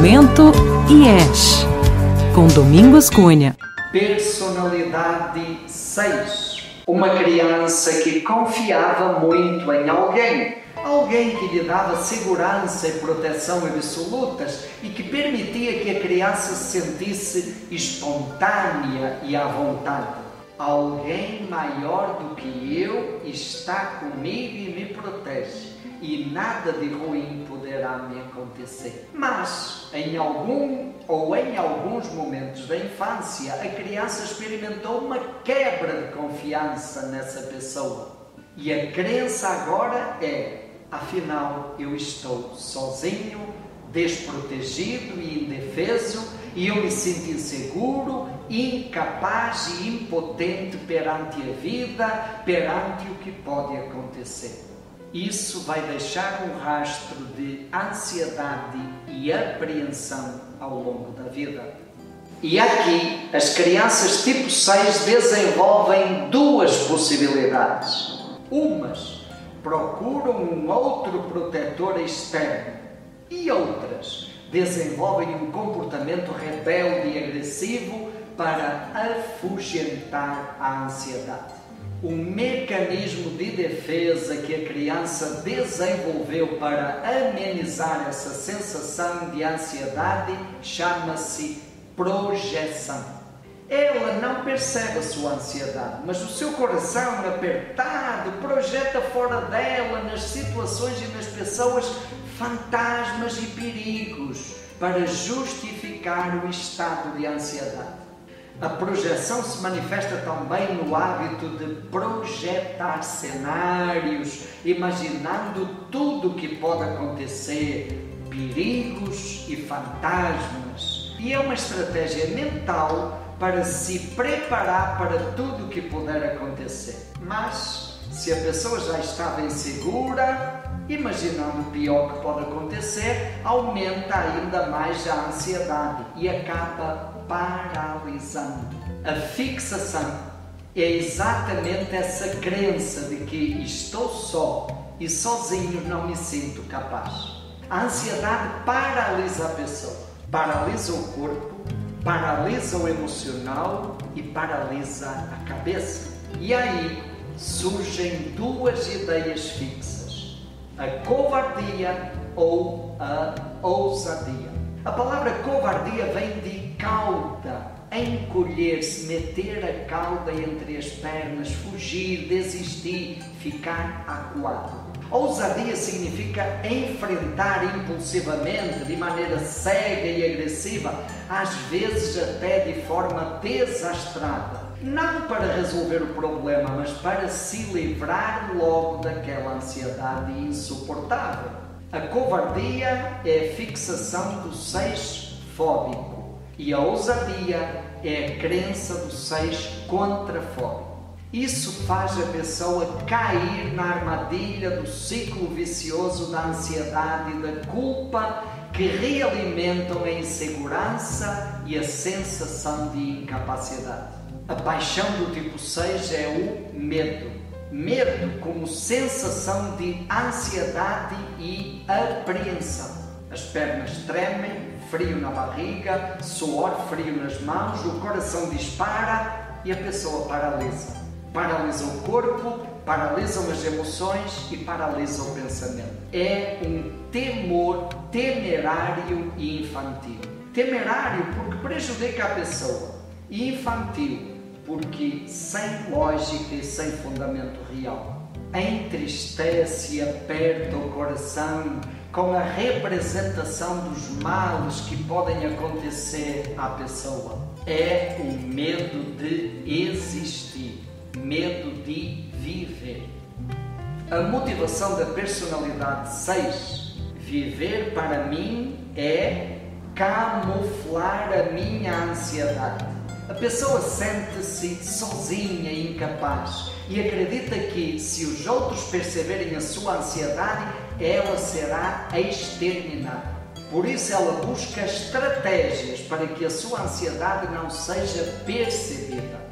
Santo IES, com Domingos Cunha. Personalidade 6. Uma criança que confiava muito em alguém. Alguém que lhe dava segurança e proteção absolutas e que permitia que a criança se sentisse espontânea e à vontade. Alguém maior do que eu está comigo e me protege e nada de ruim poderá me acontecer. Mas, em algum ou em alguns momentos da infância, a criança experimentou uma quebra de confiança nessa pessoa. E a crença agora é: afinal, eu estou sozinho, desprotegido e indefeso, e eu me sinto inseguro, incapaz e impotente perante a vida, perante o que pode acontecer. Isso vai deixar um rastro de ansiedade e apreensão ao longo da vida. E aqui, as crianças tipo 6 desenvolvem duas possibilidades. Umas procuram um outro protetor externo e outras desenvolvem um comportamento rebelde e agressivo para afugentar a ansiedade o mecanismo de defesa que a criança desenvolveu para amenizar essa sensação de ansiedade chama-se projeção. Ela não percebe a sua ansiedade, mas o seu coração apertado projeta fora dela, nas situações e nas pessoas, fantasmas e perigos para justificar o estado de ansiedade. A projeção se manifesta também no hábito de projetar cenários, imaginando tudo o que pode acontecer, perigos e fantasmas. E é uma estratégia mental para se preparar para tudo o que puder acontecer. Mas, se a pessoa já estava insegura, imaginando o pior que pode acontecer, aumenta ainda mais a ansiedade e acaba paralisando. A fixação é exatamente essa crença de que estou só e sozinho não me sinto capaz. A ansiedade paralisa a pessoa, paralisa o corpo, paralisa o emocional e paralisa a cabeça. E aí surgem duas ideias fixas: a covardia ou a ousadia. A palavra covardia vem de cauda, encolher-se, meter a cauda entre as pernas, fugir, desistir, ficar acuado. Ousadia significa enfrentar impulsivamente, de maneira cega e agressiva, às vezes até de forma desastrada. Não para resolver o problema, mas para se livrar logo daquela ansiedade insuportável. A covardia é a fixação do seixo fóbico e a ousadia é a crença do seis contra fora. Isso faz a pessoa cair na armadilha do ciclo vicioso da ansiedade e da culpa que realimentam a insegurança e a sensação de incapacidade. A paixão do tipo 6 é o medo. Medo como sensação de ansiedade e apreensão. As pernas tremem, frio na barriga, suor frio nas mãos, o coração dispara e a pessoa paralisa. Paralisa o corpo, paralisam as emoções e paralisa o pensamento. É um temor temerário e infantil. Temerário porque prejudica a pessoa, e infantil porque sem lógica e sem fundamento real. Entristece e aperta o coração com a representação dos males que podem acontecer à pessoa. É o medo de existir, medo de viver. A motivação da personalidade 6, viver para mim é camuflar a minha ansiedade. A pessoa sente-se sozinha e incapaz e acredita que, se os outros perceberem a sua ansiedade, ela será exterminada. Por isso, ela busca estratégias para que a sua ansiedade não seja percebida.